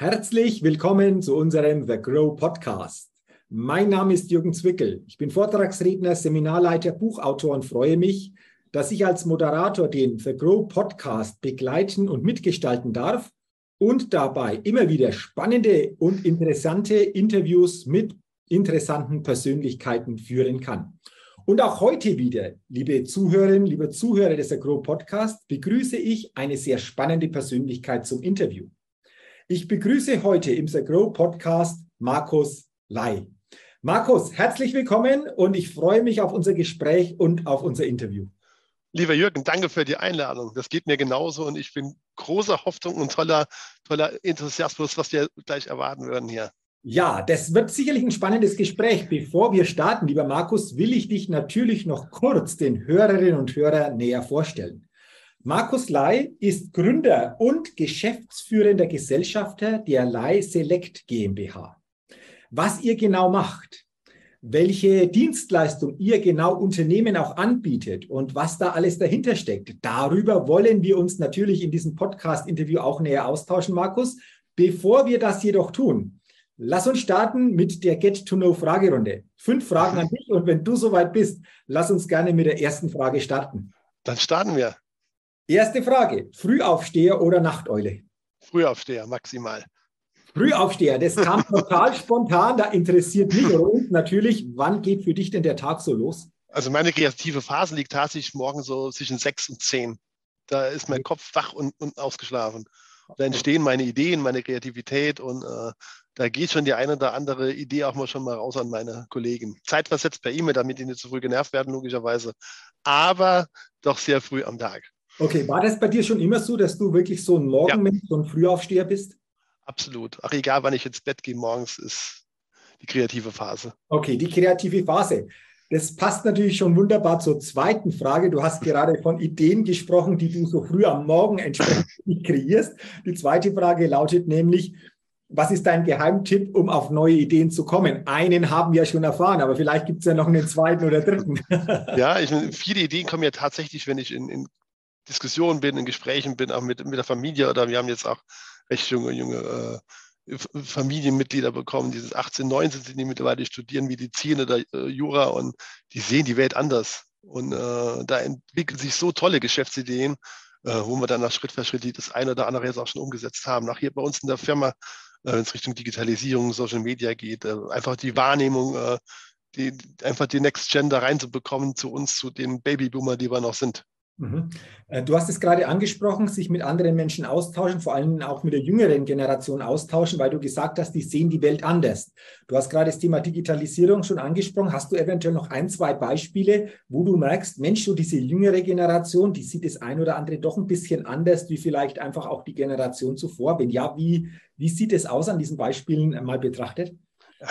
Herzlich willkommen zu unserem The Grow Podcast. Mein Name ist Jürgen Zwickel. Ich bin Vortragsredner, Seminarleiter, Buchautor und freue mich, dass ich als Moderator den The Grow Podcast begleiten und mitgestalten darf und dabei immer wieder spannende und interessante Interviews mit interessanten Persönlichkeiten führen kann. Und auch heute wieder, liebe Zuhörerinnen, liebe Zuhörer des Agro Podcast, begrüße ich eine sehr spannende Persönlichkeit zum Interview. Ich begrüße heute im Agro Podcast Markus Lai. Markus, herzlich willkommen und ich freue mich auf unser Gespräch und auf unser Interview. Lieber Jürgen, danke für die Einladung. Das geht mir genauso und ich bin großer Hoffnung und toller, toller Enthusiasmus, was wir gleich erwarten würden hier. Ja, das wird sicherlich ein spannendes Gespräch. Bevor wir starten, lieber Markus, will ich dich natürlich noch kurz den Hörerinnen und Hörern näher vorstellen. Markus Lai ist Gründer und geschäftsführender Gesellschafter der Lai Select GmbH. Was ihr genau macht, welche Dienstleistung ihr genau Unternehmen auch anbietet und was da alles dahinter steckt. Darüber wollen wir uns natürlich in diesem Podcast-Interview auch näher austauschen, Markus. Bevor wir das jedoch tun, lass uns starten mit der Get-to-Know-Fragerunde. Fünf Fragen an dich und wenn du soweit bist, lass uns gerne mit der ersten Frage starten. Dann starten wir. Erste Frage: Frühaufsteher oder Nachteule? Frühaufsteher maximal. Frühaufsteher, das kam total spontan. Da interessiert mich uns natürlich, wann geht für dich denn der Tag so los? Also meine kreative Phase liegt tatsächlich morgen so zwischen sechs und zehn. Da ist mein Kopf wach und, und ausgeschlafen. Da entstehen meine Ideen, meine Kreativität und äh, da geht schon die eine oder andere Idee auch mal schon mal raus an meine Kollegen. Zeitversetzt per E-Mail, damit die nicht zu früh genervt werden, logischerweise. Aber doch sehr früh am Tag. Okay, war das bei dir schon immer so, dass du wirklich so ein Morgenmensch, ja. so ein Frühaufsteher bist? Absolut. Ach, egal, wann ich ins Bett gehe morgens, ist die kreative Phase. Okay, die kreative Phase. Das passt natürlich schon wunderbar zur zweiten Frage. Du hast gerade von Ideen gesprochen, die du so früh am Morgen entsprechend kreierst. Die zweite Frage lautet nämlich, was ist dein Geheimtipp, um auf neue Ideen zu kommen? Einen haben wir ja schon erfahren, aber vielleicht gibt es ja noch einen zweiten oder dritten. ja, ich, viele Ideen kommen ja tatsächlich, wenn ich in, in Diskussionen bin, in Gesprächen bin, auch mit, mit der Familie oder wir haben jetzt auch recht junge, junge äh, Familienmitglieder bekommen, dieses 18, 19 sind die mittlerweile, die studieren Medizin oder äh, Jura und die sehen die Welt anders. Und äh, da entwickeln sich so tolle Geschäftsideen, äh, wo wir dann nach Schritt für Schritt das eine oder andere jetzt auch schon umgesetzt haben. Nach hier bei uns in der Firma, äh, wenn es Richtung Digitalisierung, Social Media geht, äh, einfach die Wahrnehmung, die, einfach die Next Gen da reinzubekommen zu uns, zu den Babyboomer, die wir noch sind. Mhm. Äh, du hast es gerade angesprochen, sich mit anderen Menschen austauschen, vor allem auch mit der jüngeren Generation austauschen, weil du gesagt hast, die sehen die Welt anders. Du hast gerade das Thema Digitalisierung schon angesprochen. Hast du eventuell noch ein, zwei Beispiele, wo du merkst, Mensch, so diese jüngere Generation, die sieht das ein oder andere doch ein bisschen anders, wie vielleicht einfach auch die Generation zuvor? Wenn ja, wie, wie sieht es aus an diesen Beispielen mal betrachtet?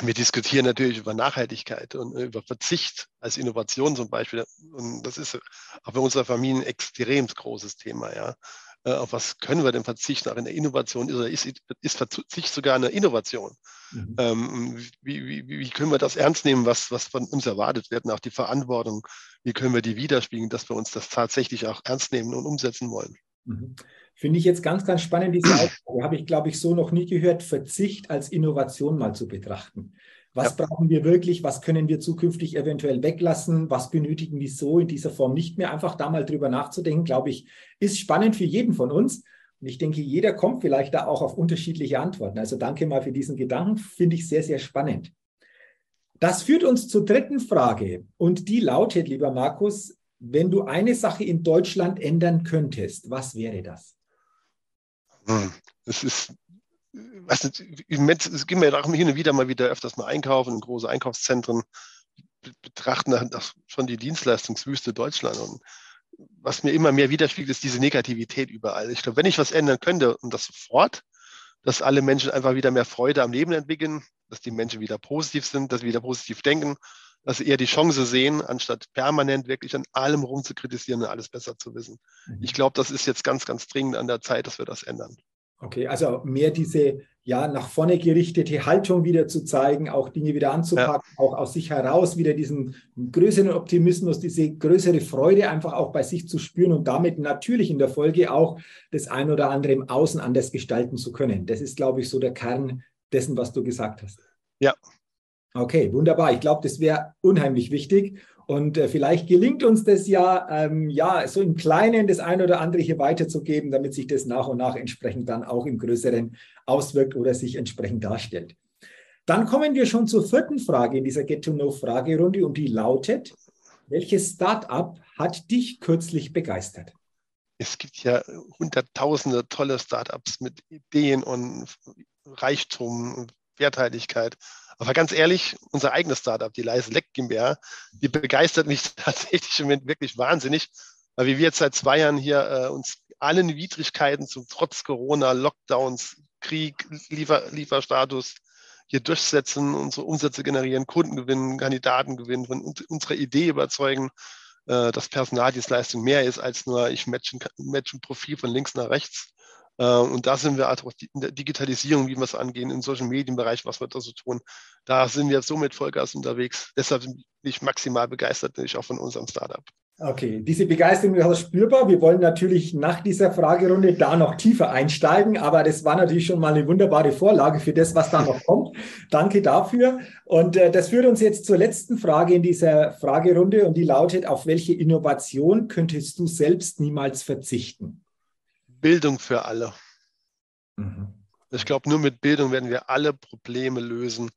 Wir diskutieren natürlich über Nachhaltigkeit und äh, über Verzicht als Innovation zum Beispiel. Und das ist auch bei unserer Familie ein extrem großes Thema. Ja. Äh, auf was können wir denn verzichten? Auch in der Innovation ist, ist, ist Verzicht sogar eine Innovation. Mhm. Ähm, wie, wie, wie, können wir das ernst nehmen, was, was von uns erwartet wird? Und auch die Verantwortung, wie können wir die widerspiegeln, dass wir uns das tatsächlich auch ernst nehmen und umsetzen wollen? Mhm. Finde ich jetzt ganz, ganz spannend, diese Aussage. Habe ich, glaube ich, so noch nie gehört, Verzicht als Innovation mal zu betrachten. Was ja. brauchen wir wirklich? Was können wir zukünftig eventuell weglassen? Was benötigen wir so in dieser Form nicht mehr? Einfach da mal drüber nachzudenken, glaube ich, ist spannend für jeden von uns. Und ich denke, jeder kommt vielleicht da auch auf unterschiedliche Antworten. Also danke mal für diesen Gedanken. Finde ich sehr, sehr spannend. Das führt uns zur dritten Frage. Und die lautet, lieber Markus, wenn du eine Sache in Deutschland ändern könntest, was wäre das? Hm, es ist, weiß nicht, es gehen wir auch hin und wieder mal wieder öfters mal einkaufen in große Einkaufszentren, betrachten das schon die Dienstleistungswüste Deutschland. Und was mir immer mehr widerspiegelt, ist diese Negativität überall. Ich glaube, wenn ich was ändern könnte und das sofort, dass alle Menschen einfach wieder mehr Freude am Leben entwickeln, dass die Menschen wieder positiv sind, dass sie wieder positiv denken, dass sie eher die Chance sehen, anstatt permanent wirklich an allem rumzukritisieren und alles besser zu wissen. Mhm. Ich glaube, das ist jetzt ganz, ganz dringend an der Zeit, dass wir das ändern. Okay, also mehr diese ja nach vorne gerichtete Haltung wieder zu zeigen, auch Dinge wieder anzupacken, ja. auch aus sich heraus wieder diesen größeren Optimismus, diese größere Freude einfach auch bei sich zu spüren und damit natürlich in der Folge auch das ein oder andere im Außen anders gestalten zu können. Das ist, glaube ich, so der Kern dessen, was du gesagt hast. Ja. Okay, wunderbar. Ich glaube, das wäre unheimlich wichtig. Und äh, vielleicht gelingt uns das ja, ähm, ja, so im Kleinen das eine oder andere hier weiterzugeben, damit sich das nach und nach entsprechend dann auch im Größeren auswirkt oder sich entsprechend darstellt. Dann kommen wir schon zur vierten Frage in dieser Get-to-Know-Fragerunde und die lautet, welches Startup hat dich kürzlich begeistert? Es gibt ja hunderttausende tolle Startups mit Ideen und Reichtum, und Werthaltigkeit. Aber ganz ehrlich, unser eigenes Startup, die Leise Leck GmbH, die begeistert mich tatsächlich im Moment wirklich wahnsinnig, weil wir jetzt seit zwei Jahren hier äh, uns allen Widrigkeiten zum trotz Corona, Lockdowns, Krieg, Liefer, Lieferstatus hier durchsetzen, unsere Umsätze generieren, Kunden gewinnen, Kandidaten gewinnen, von unserer Idee überzeugen, äh, dass Personaldienstleistung mehr ist als nur ich match ein, match ein Profil von links nach rechts. Äh, und da sind wir einfach in der Digitalisierung, wie wir es angehen, im Social Medienbereich, was wir da so tun. Da sind wir so mit Vollgas unterwegs. Deshalb bin ich maximal begeistert, natürlich auch von unserem Startup. Okay, diese Begeisterung ist spürbar. Wir wollen natürlich nach dieser Fragerunde da noch tiefer einsteigen, aber das war natürlich schon mal eine wunderbare Vorlage für das, was da noch kommt. Danke dafür. Und äh, das führt uns jetzt zur letzten Frage in dieser Fragerunde und die lautet, auf welche Innovation könntest du selbst niemals verzichten? Bildung für alle. Mhm. Ich glaube, nur mit Bildung werden wir alle Probleme lösen,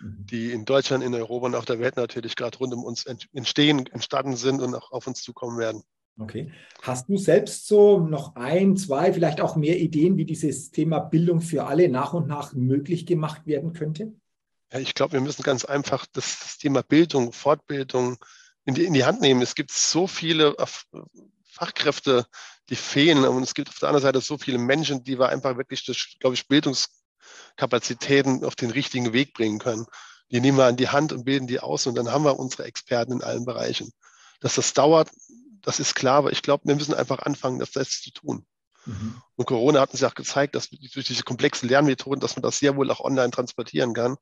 mhm. die in Deutschland, in Europa und auf der Welt natürlich gerade rund um uns entstehen, entstanden sind und auch auf uns zukommen werden. Okay. Hast du selbst so noch ein, zwei, vielleicht auch mehr Ideen, wie dieses Thema Bildung für alle nach und nach möglich gemacht werden könnte? Ja, ich glaube, wir müssen ganz einfach das, das Thema Bildung, Fortbildung in die, in die Hand nehmen. Es gibt so viele Fachkräfte, die fehlen. Und es gibt auf der anderen Seite so viele Menschen, die wir einfach wirklich durch, glaube ich, Bildungskapazitäten auf den richtigen Weg bringen können. Die nehmen wir an die Hand und bilden die aus und dann haben wir unsere Experten in allen Bereichen. Dass das dauert, das ist klar, aber ich glaube, wir müssen einfach anfangen, das selbst zu tun. Mhm. Und Corona hat uns ja auch gezeigt, dass durch diese komplexen Lernmethoden, dass man das sehr wohl auch online transportieren kann.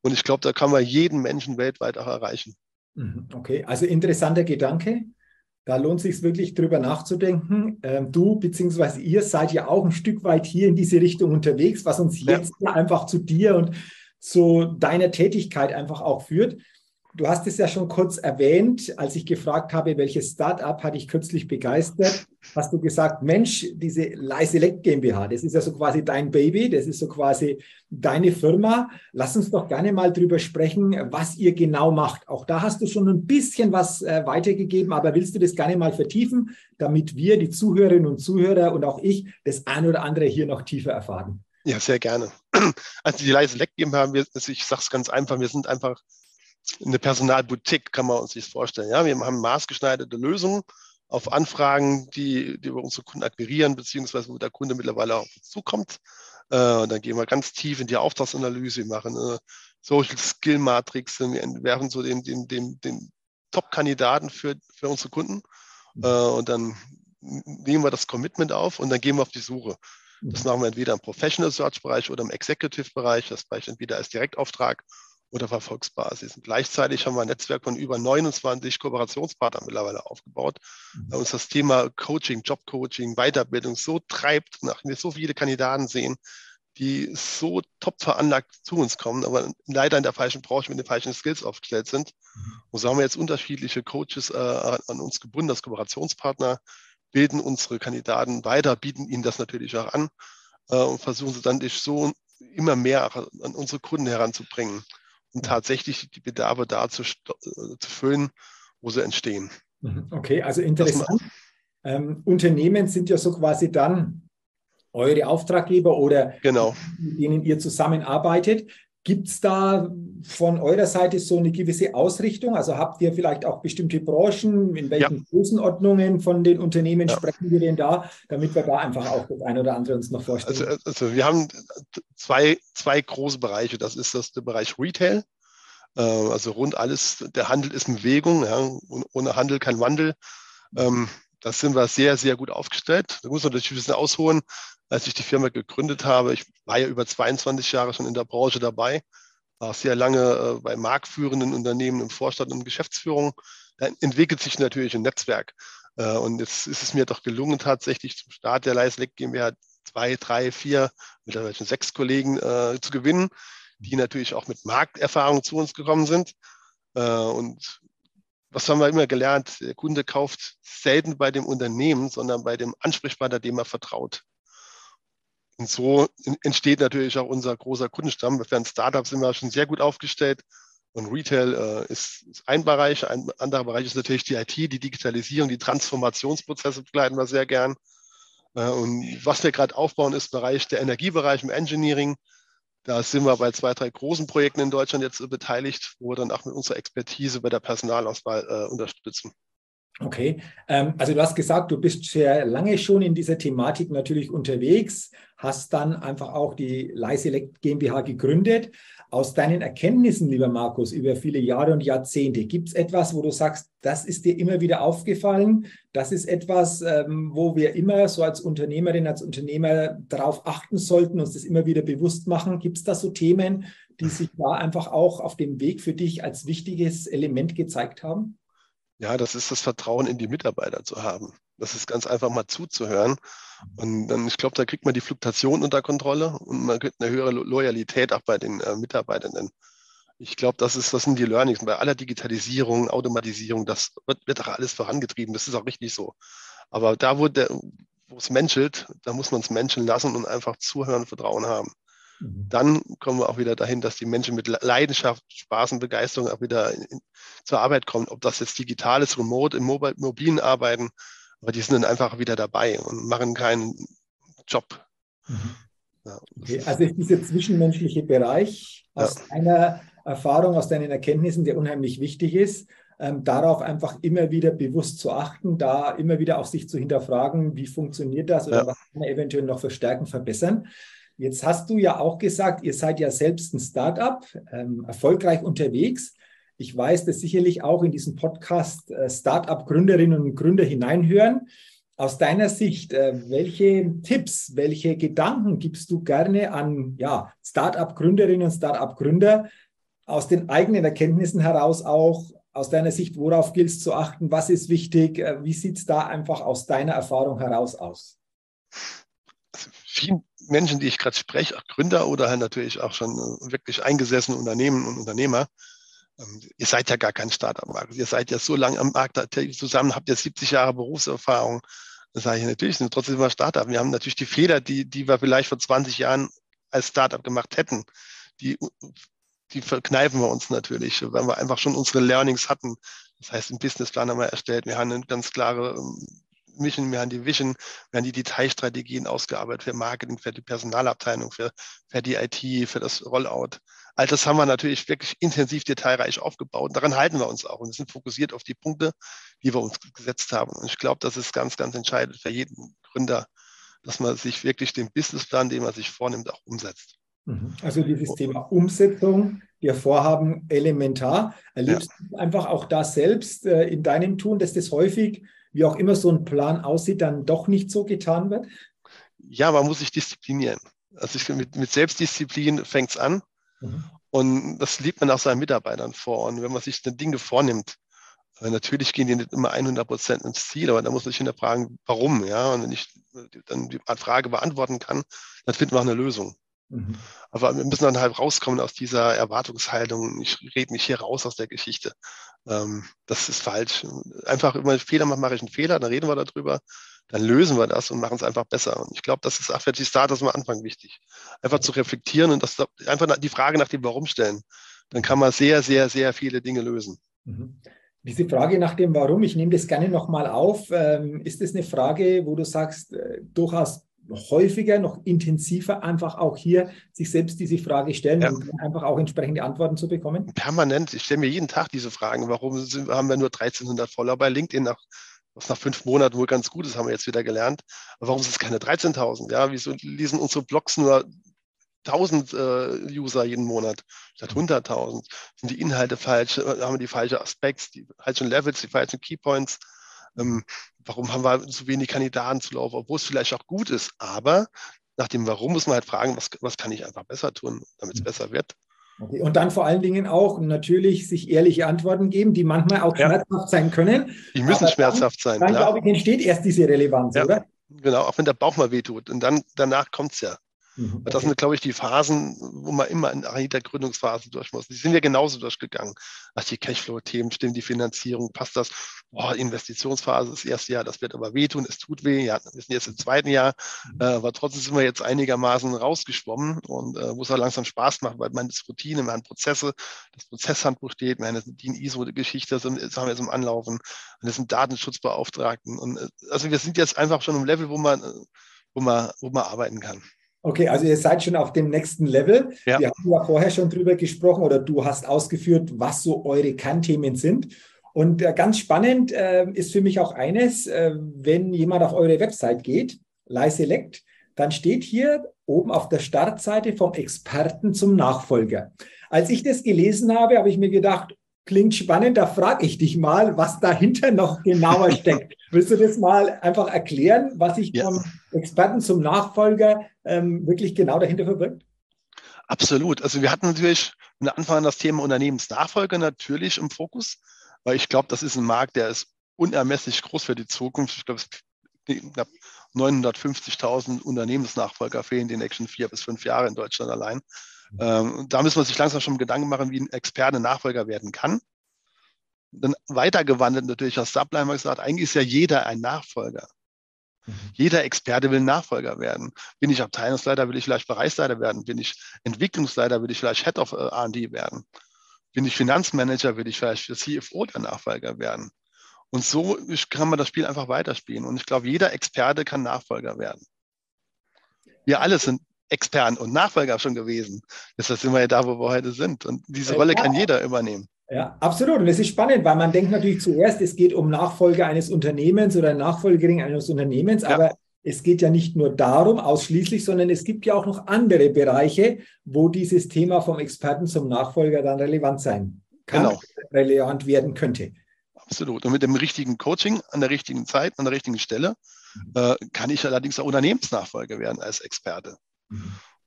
Und ich glaube, da kann man jeden Menschen weltweit auch erreichen. Mhm. Okay, also interessanter Gedanke. Da lohnt sich wirklich drüber nachzudenken. Ähm, du bzw. ihr seid ja auch ein Stück weit hier in diese Richtung unterwegs, was uns jetzt ja. einfach zu dir und zu deiner Tätigkeit einfach auch führt. Du hast es ja schon kurz erwähnt, als ich gefragt habe, welches Startup hat dich kürzlich begeistert, hast du gesagt, Mensch, diese Leiselect GmbH, das ist ja so quasi dein Baby, das ist so quasi deine Firma. Lass uns doch gerne mal drüber sprechen, was ihr genau macht. Auch da hast du schon ein bisschen was äh, weitergegeben, aber willst du das gerne mal vertiefen, damit wir, die Zuhörerinnen und Zuhörer und auch ich, das ein oder andere hier noch tiefer erfahren? Ja, sehr gerne. Also die Leiselect GmbH, ich sage es ganz einfach, wir sind einfach eine Personalboutique, kann man uns sich vorstellen. Ja, wir haben maßgeschneiderte Lösungen auf Anfragen, die, die wir unsere Kunden akquirieren, beziehungsweise wo der Kunde mittlerweile auf uns zukommt. Äh, dann gehen wir ganz tief in die Auftragsanalyse, wir machen eine Social Skill Matrix, wir werfen so den, den, den, den Top-Kandidaten für, für unsere Kunden. Äh, und dann nehmen wir das Commitment auf und dann gehen wir auf die Suche. Das machen wir entweder im Professional Search Bereich oder im Executive Bereich. Das Bereich entweder als Direktauftrag oder Verfolgsbasis. Und gleichzeitig haben wir ein Netzwerk von über 29 Kooperationspartnern mittlerweile aufgebaut, mhm. weil uns das Thema Coaching, Jobcoaching, Weiterbildung so treibt, nachdem wir so viele Kandidaten sehen, die so top veranlagt zu uns kommen, aber leider in der falschen Branche mit den falschen Skills aufgestellt sind. Mhm. Und so haben wir jetzt unterschiedliche Coaches äh, an uns gebunden als Kooperationspartner, bilden unsere Kandidaten weiter, bieten ihnen das natürlich auch an äh, und versuchen sie dann durch so immer mehr an unsere Kunden heranzubringen und tatsächlich die Bedarfe da zu, äh, zu füllen, wo sie entstehen. Mhm. Okay, also interessant. Ähm, Unternehmen sind ja so quasi dann eure Auftraggeber oder genau. mit denen ihr zusammenarbeitet. Gibt es da von eurer Seite so eine gewisse Ausrichtung? Also habt ihr vielleicht auch bestimmte Branchen? In welchen ja. Größenordnungen von den Unternehmen ja. sprechen wir denn da, damit wir da einfach auch das eine oder andere uns noch vorstellen? Also, also wir haben zwei, zwei große Bereiche. Das ist das der Bereich Retail. Äh, also rund alles, der Handel ist in Bewegung. Ja. Ohne Handel kein Wandel. Ähm, da sind wir sehr, sehr gut aufgestellt. Da muss man natürlich ein bisschen ausholen. Als ich die Firma gegründet habe. Ich war ja über 22 Jahre schon in der Branche dabei, war sehr lange äh, bei marktführenden Unternehmen im Vorstand und Geschäftsführung. Da entwickelt sich natürlich ein Netzwerk. Äh, und jetzt ist es mir doch gelungen, tatsächlich zum Start der Leiselec GmbH zwei, drei, vier, mittlerweile schon sechs Kollegen äh, zu gewinnen, die natürlich auch mit Markterfahrung zu uns gekommen sind. Äh, und was haben wir immer gelernt? Der Kunde kauft selten bei dem Unternehmen, sondern bei dem Ansprechpartner, dem er vertraut. Und so entsteht natürlich auch unser großer Kundenstamm. Für ein Startup sind wir schon sehr gut aufgestellt. Und Retail äh, ist, ist, ein Bereich. Ein anderer Bereich ist natürlich die IT, die Digitalisierung, die Transformationsprozesse begleiten wir sehr gern. Äh, und was wir gerade aufbauen, ist Bereich der Energiebereich im Engineering. Da sind wir bei zwei, drei großen Projekten in Deutschland jetzt beteiligt, wo wir dann auch mit unserer Expertise bei der Personalauswahl äh, unterstützen. Okay, ähm, also du hast gesagt, du bist sehr lange schon in dieser Thematik natürlich unterwegs, hast dann einfach auch die Leiselect GmbH gegründet. Aus deinen Erkenntnissen, lieber Markus, über viele Jahre und Jahrzehnte, gibt es etwas, wo du sagst, das ist dir immer wieder aufgefallen? Das ist etwas, ähm, wo wir immer so als Unternehmerin, als Unternehmer darauf achten sollten, uns das immer wieder bewusst machen. Gibt es da so Themen, die sich da einfach auch auf dem Weg für dich als wichtiges Element gezeigt haben? Ja, das ist das Vertrauen in die Mitarbeiter zu haben. Das ist ganz einfach mal zuzuhören. Und dann, ich glaube, da kriegt man die Fluktuation unter Kontrolle und man kriegt eine höhere Loyalität auch bei den äh, Mitarbeitenden. Ich glaube, das ist, das sind die Learnings. Bei aller Digitalisierung, Automatisierung, das wird, wird auch alles vorangetrieben. Das ist auch richtig so. Aber da, wo, der, wo es menschelt, da muss man es Menschen lassen und einfach zuhören, Vertrauen haben. Mhm. Dann kommen wir auch wieder dahin, dass die Menschen mit Leidenschaft, Spaß und Begeisterung auch wieder in, in, zur Arbeit kommen. Ob das jetzt digital ist, remote, im Mobile, mobilen Arbeiten, aber die sind dann einfach wieder dabei und machen keinen Job. Mhm. Ja, okay, also ist dieser zwischenmenschliche Bereich aus ja. deiner Erfahrung, aus deinen Erkenntnissen, der unheimlich wichtig ist, ähm, darauf einfach immer wieder bewusst zu achten, da immer wieder auch sich zu hinterfragen, wie funktioniert das oder ja. was kann man eventuell noch verstärken, verbessern. Jetzt hast du ja auch gesagt, ihr seid ja selbst ein Startup, ähm, erfolgreich unterwegs. Ich weiß, dass sicherlich auch in diesem Podcast äh, Startup-Gründerinnen und Gründer hineinhören. Aus deiner Sicht, äh, welche Tipps, welche Gedanken gibst du gerne an ja, Startup-Gründerinnen und Startup-Gründer aus den eigenen Erkenntnissen heraus auch? Aus deiner Sicht, worauf gilt es zu achten? Was ist wichtig? Äh, wie sieht es da einfach aus deiner Erfahrung heraus aus? Vielen Menschen, die ich gerade spreche, auch Gründer oder halt natürlich auch schon wirklich eingesessene Unternehmen und Unternehmer, ihr seid ja gar kein Startup-Markt. Ihr seid ja so lange am Markt zusammen, habt ja 70 Jahre Berufserfahrung. Das sage ich natürlich, sind trotzdem immer Startup. Wir haben natürlich die Fehler, die, die wir vielleicht vor 20 Jahren als Startup gemacht hätten, die, die verkneifen wir uns natürlich, weil wir einfach schon unsere Learnings hatten. Das heißt, einen Businessplan haben wir erstellt. Wir haben eine ganz klare ähm, Mission, wir haben die Vision, wir haben die Detailstrategien ausgearbeitet für Marketing, für die Personalabteilung, für, für die IT, für das Rollout. All das haben wir natürlich wirklich intensiv detailreich aufgebaut. Daran halten wir uns auch und wir sind fokussiert auf die Punkte, die wir uns gesetzt haben. Und ich glaube, das ist ganz, ganz entscheidend für jeden Gründer, dass man sich wirklich den Businessplan, den man sich vornimmt, auch umsetzt. Mhm. Also dieses Thema Umsetzung der Vorhaben elementar. Erlebst ja. du einfach auch da selbst äh, in deinem Tun, dass das häufig wie auch immer so ein Plan aussieht, dann doch nicht so getan wird? Ja, man muss sich disziplinieren. Also ich finde, mit, mit Selbstdisziplin fängt es an. Mhm. Und das liebt man auch seinen Mitarbeitern vor. Und wenn man sich dann Dinge vornimmt, natürlich gehen die nicht immer 100 Prozent ins Ziel, aber da muss man sich hinterfragen, warum. Ja? Und wenn ich dann die Frage beantworten kann, dann finden wir auch eine Lösung. Mhm. Aber wir müssen dann halt rauskommen aus dieser Erwartungshaltung. Ich rede mich hier raus aus der Geschichte. Ähm, das ist falsch. Einfach immer Fehler machen, mache ich einen Fehler, dann reden wir darüber, dann lösen wir das und machen es einfach besser. Und ich glaube, das ist auch für die Starters am Anfang wichtig. Einfach zu reflektieren und das einfach die Frage nach dem Warum stellen. Dann kann man sehr, sehr, sehr viele Dinge lösen. Mhm. Diese Frage nach dem Warum, ich nehme das gerne nochmal auf. Ähm, ist das eine Frage, wo du sagst, äh, durchaus noch häufiger, noch intensiver einfach auch hier sich selbst diese Frage stellen ja. und einfach auch entsprechende Antworten zu bekommen? Permanent. Ich stelle mir jeden Tag diese Fragen. Warum haben wir nur 1300 Follower bei LinkedIn nach was nach fünf Monaten wohl ganz gut ist, haben wir jetzt wieder gelernt. Aber warum sind es keine 13.000? Ja, wieso lesen unsere Blogs nur 1000 äh, User jeden Monat statt 100.000? Sind die Inhalte falsch? Haben wir die falschen Aspekte, die falschen Levels, die falschen Keypoints? Ähm, warum haben wir so wenig Kandidaten zu laufen, obwohl es vielleicht auch gut ist. Aber nach dem Warum muss man halt fragen, was, was kann ich einfach besser tun, damit es besser wird. Okay. Und dann vor allen Dingen auch natürlich sich ehrliche Antworten geben, die manchmal auch ja. schmerzhaft sein können. Die müssen Aber schmerzhaft sein. Dann, glaube ich, entsteht erst diese Relevanz, ja. oder? Genau, auch wenn der Bauch mal wehtut. Und dann danach kommt es ja. Mhm. Das sind, glaube ich, die Phasen, wo man immer in der Gründungsphase durch muss. Die sind wir genauso durchgegangen. Ach, die Cashflow-Themen, stimmt die Finanzierung, passt das? Boah, Investitionsphase das erste Jahr, das wird aber wehtun, es tut weh. Ja, wir sind jetzt im zweiten Jahr, mhm. äh, aber trotzdem sind wir jetzt einigermaßen rausgeschwommen und äh, wo es auch langsam Spaß macht, weil man das Routine, man Prozesse, das Prozesshandbuch steht, wir haben die ISO-Geschichte, das haben wir jetzt im Anlaufen, und das sind Datenschutzbeauftragten. Und äh, also wir sind jetzt einfach schon im Level, wo man, äh, wo man, wo man arbeiten kann. Okay, also ihr seid schon auf dem nächsten Level. Ja. Wir haben ja vorher schon drüber gesprochen oder du hast ausgeführt, was so eure Kernthemen sind. Und äh, ganz spannend äh, ist für mich auch eines, äh, wenn jemand auf eure Website geht, Select, dann steht hier oben auf der Startseite vom Experten zum Nachfolger. Als ich das gelesen habe, habe ich mir gedacht, klingt spannend, da frage ich dich mal, was dahinter noch genauer steckt. Willst du das mal einfach erklären, was sich ja. vom Experten zum Nachfolger ähm, wirklich genau dahinter verbirgt? Absolut. Also wir hatten natürlich von Anfang an das Thema Unternehmensnachfolger natürlich im Fokus, weil ich glaube, das ist ein Markt, der ist unermesslich groß für die Zukunft. Ich glaube, es knapp 950.000 Unternehmensnachfolger fehlen den nächsten vier bis fünf Jahre in Deutschland allein. Ähm, da müssen wir sich langsam schon Gedanken machen, wie ein Experte Nachfolger werden kann. Dann weitergewandelt natürlich als Sublime gesagt, eigentlich ist ja jeder ein Nachfolger. Mhm. Jeder Experte will Nachfolger werden. Bin ich Abteilungsleiter, will ich vielleicht Bereichsleiter werden. Bin ich Entwicklungsleiter, will ich vielleicht Head of äh, R&D werden. Bin ich Finanzmanager, will ich vielleicht für CFO der Nachfolger werden. Und so kann man das Spiel einfach weiterspielen. Und ich glaube, jeder Experte kann Nachfolger werden. Wir alle sind Experten und Nachfolger schon gewesen. Deshalb sind wir ja da, wo wir heute sind. Und diese Rolle kann jeder übernehmen. Ja, absolut. Und es ist spannend, weil man denkt natürlich zuerst, es geht um Nachfolger eines Unternehmens oder Nachfolgerin eines Unternehmens, ja. aber es geht ja nicht nur darum ausschließlich, sondern es gibt ja auch noch andere Bereiche, wo dieses Thema vom Experten zum Nachfolger dann relevant sein kann, genau. relevant werden könnte. Absolut. Und mit dem richtigen Coaching an der richtigen Zeit, an der richtigen Stelle, mhm. äh, kann ich allerdings auch Unternehmensnachfolger werden als Experte.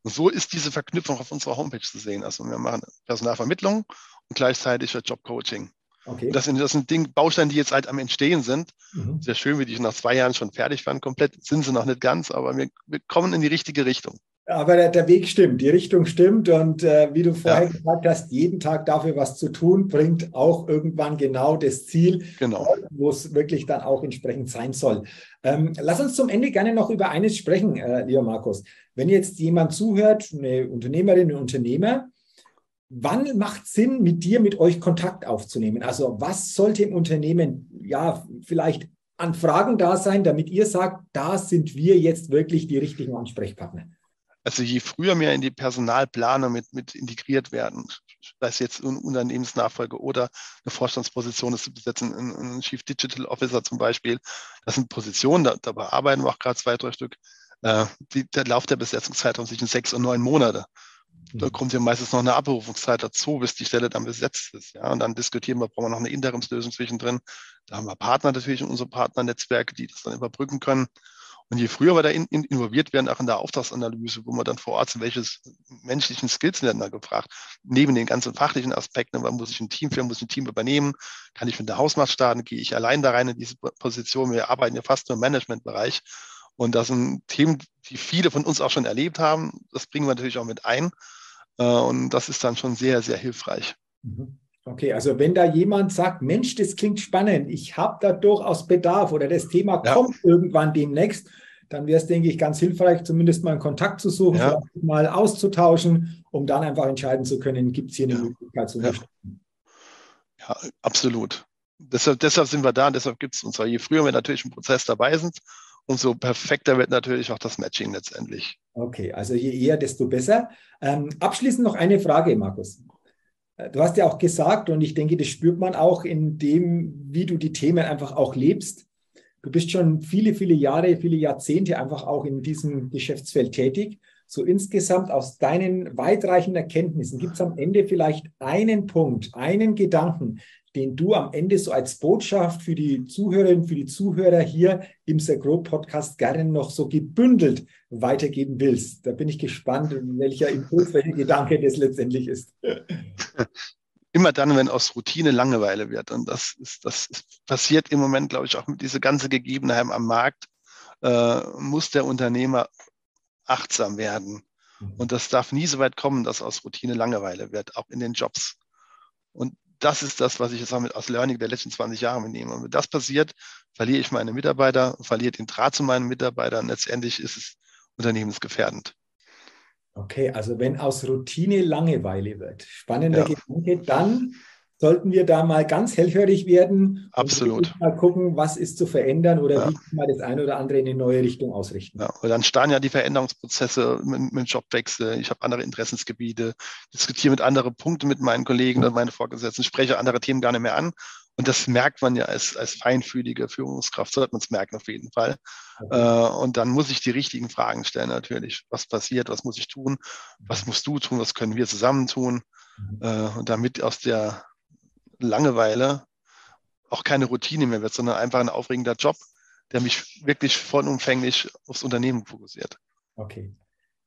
Und so ist diese Verknüpfung auf unserer Homepage zu sehen. Also wir machen Personalvermittlung und gleichzeitig Jobcoaching. Okay. Das sind, das sind Ding, Bausteine, die jetzt halt am Entstehen sind. Mhm. Sehr schön, wie die nach zwei Jahren schon fertig waren. Komplett sind sie noch nicht ganz, aber wir, wir kommen in die richtige Richtung. Aber der, der, Weg stimmt, die Richtung stimmt und äh, wie du vorher ja. gesagt hast, jeden Tag dafür was zu tun, bringt auch irgendwann genau das Ziel, genau. wo es wirklich dann auch entsprechend sein soll. Ähm, lass uns zum Ende gerne noch über eines sprechen, äh, lieber Markus. Wenn jetzt jemand zuhört, eine Unternehmerin, ein Unternehmer, wann macht Sinn, mit dir, mit euch Kontakt aufzunehmen? Also was sollte im Unternehmen ja vielleicht an Fragen da sein, damit ihr sagt, da sind wir jetzt wirklich die richtigen Ansprechpartner? Also je früher mehr in die Personalplanung mit, mit integriert werden, sei es jetzt ein Unternehmensnachfolge oder eine Vorstandsposition ist zu besetzen, ein, ein, Chief Digital Officer zum Beispiel, das sind Positionen, da, da bearbeiten wir auch gerade zwei, drei Stück. Äh, die, der Lauf der Besetzungszeitraum sich in sechs und neun Monate. Da mhm. kommt ja meistens noch eine Abrufungszeit dazu, bis die Stelle dann besetzt ist. Ja, und dann diskutieren wir, brauchen wir noch eine Interimslösung zwischendrin. Da haben wir Partner natürlich in unserem Partnernetzwerk, die das dann überbrücken können. Und je früher wir da in, in, involviert werden, auch in der Auftragsanalyse, wo wir dann vor Ort sind, welches menschlichen Skills werden da gefragt, neben den ganzen fachlichen Aspekten, wann muss ich ein Team führen, muss ich ein Team übernehmen, kann ich mit der Hausmacht starten, gehe ich allein da rein in diese Position, wir arbeiten ja fast nur im Managementbereich. Und das sind Themen, die viele von uns auch schon erlebt haben. Das bringen wir natürlich auch mit ein. Äh, und das ist dann schon sehr, sehr hilfreich. Mhm. Okay, also wenn da jemand sagt, Mensch, das klingt spannend, ich habe da durchaus Bedarf oder das Thema ja. kommt irgendwann demnächst, dann wäre es, denke ich, ganz hilfreich, zumindest mal einen Kontakt zu suchen, ja. mal auszutauschen, um dann einfach entscheiden zu können, gibt es hier eine ja. Möglichkeit zu unterstützen. Ja, absolut. Deshalb, deshalb sind wir da und deshalb gibt es uns. Je früher wir natürlich im Prozess dabei sind, umso perfekter wird natürlich auch das Matching letztendlich. Okay, also je eher, desto besser. Ähm, abschließend noch eine Frage, Markus. Äh, du hast ja auch gesagt, und ich denke, das spürt man auch in dem, wie du die Themen einfach auch lebst. Du bist schon viele, viele Jahre, viele Jahrzehnte einfach auch in diesem Geschäftsfeld tätig. So insgesamt aus deinen weitreichenden Erkenntnissen gibt es am Ende vielleicht einen Punkt, einen Gedanken, den du am Ende so als Botschaft für die Zuhörerinnen, für die Zuhörer hier im The Grow Podcast gerne noch so gebündelt weitergeben willst? Da bin ich gespannt, welcher Impuls, welcher Gedanke das letztendlich ist. Immer dann, wenn aus Routine Langeweile wird. Und das ist, das ist, passiert im Moment, glaube ich, auch mit dieser ganzen Gegebenheit am Markt, äh, muss der Unternehmer achtsam werden. Mhm. Und das darf nie so weit kommen, dass aus Routine Langeweile wird, auch in den Jobs. Und das ist das, was ich jetzt mit aus Learning der letzten 20 Jahre mitnehme. Und wenn das passiert, verliere ich meine Mitarbeiter, verliere den Draht zu meinen Mitarbeitern. Letztendlich ist es unternehmensgefährdend. Okay, also wenn aus Routine Langeweile wird, spannender ja. Gedanke, dann sollten wir da mal ganz hellhörig werden. Absolut. mal gucken, was ist zu verändern oder ja. wie kann man das eine oder andere in eine neue Richtung ausrichten. Ja, und dann starten ja die Veränderungsprozesse mit, mit Jobwechsel. Ich habe andere Interessensgebiete, diskutiere mit anderen Punkten mit meinen Kollegen und meinen Vorgesetzten, spreche andere Themen gar nicht mehr an. Und das merkt man ja als, als feinfühlige Führungskraft, sollte man es merken auf jeden Fall. Okay. Äh, und dann muss ich die richtigen Fragen stellen natürlich. Was passiert, was muss ich tun, was musst du tun, was können wir zusammen tun? Mhm. Äh, und damit aus der Langeweile auch keine Routine mehr wird, sondern einfach ein aufregender Job, der mich wirklich vollumfänglich aufs Unternehmen fokussiert. Okay.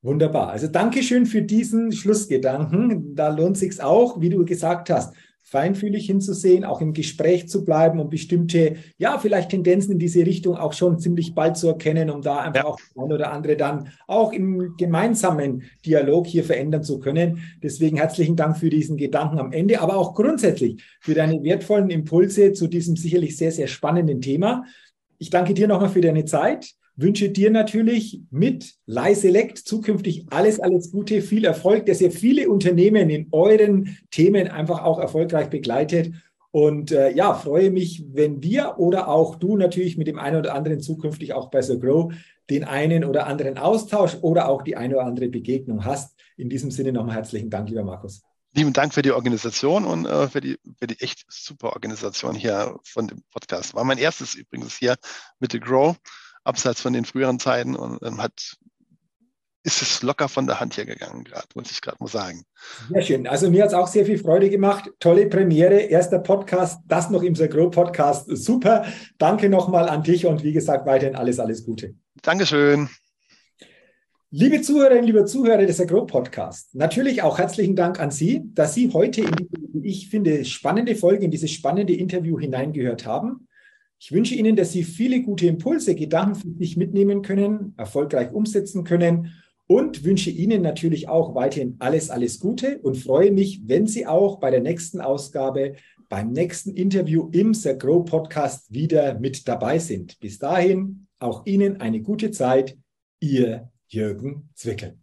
Wunderbar. Also Dankeschön für diesen Schlussgedanken. Da lohnt sich auch, wie du gesagt hast, feinfühlig hinzusehen, auch im Gespräch zu bleiben und bestimmte, ja, vielleicht Tendenzen in diese Richtung auch schon ziemlich bald zu erkennen, um da einfach ja. auch ein oder andere dann auch im gemeinsamen Dialog hier verändern zu können. Deswegen herzlichen Dank für diesen Gedanken am Ende, aber auch grundsätzlich für deine wertvollen Impulse zu diesem sicherlich sehr, sehr spannenden Thema. Ich danke dir nochmal für deine Zeit wünsche dir natürlich mit Leiselect zukünftig alles, alles Gute, viel Erfolg, dass ihr viele Unternehmen in euren Themen einfach auch erfolgreich begleitet. Und äh, ja, freue mich, wenn wir oder auch du natürlich mit dem einen oder anderen zukünftig auch bei The Grow den einen oder anderen Austausch oder auch die eine oder andere Begegnung hast. In diesem Sinne nochmal herzlichen Dank, lieber Markus. Lieben Dank für die Organisation und äh, für, die, für die echt super Organisation hier von dem Podcast. War mein erstes übrigens hier mit The Grow abseits von den früheren Zeiten und ähm, hat ist es locker von der Hand hier gegangen, gerade, muss ich gerade mal sagen. Sehr schön. Also mir hat es auch sehr viel Freude gemacht. Tolle Premiere, erster Podcast, das noch im Sagro Podcast. Super. Danke nochmal an dich und wie gesagt, weiterhin alles, alles Gute. Dankeschön. Liebe Zuhörerinnen, liebe Zuhörer des Agro Podcast, natürlich auch herzlichen Dank an Sie, dass Sie heute in die, ich finde, spannende Folge, in dieses spannende Interview hineingehört haben. Ich wünsche Ihnen, dass Sie viele gute Impulse, Gedanken für sich mitnehmen können, erfolgreich umsetzen können und wünsche Ihnen natürlich auch weiterhin alles, alles Gute und freue mich, wenn Sie auch bei der nächsten Ausgabe, beim nächsten Interview im The Grow Podcast wieder mit dabei sind. Bis dahin auch Ihnen eine gute Zeit. Ihr Jürgen Zwickel.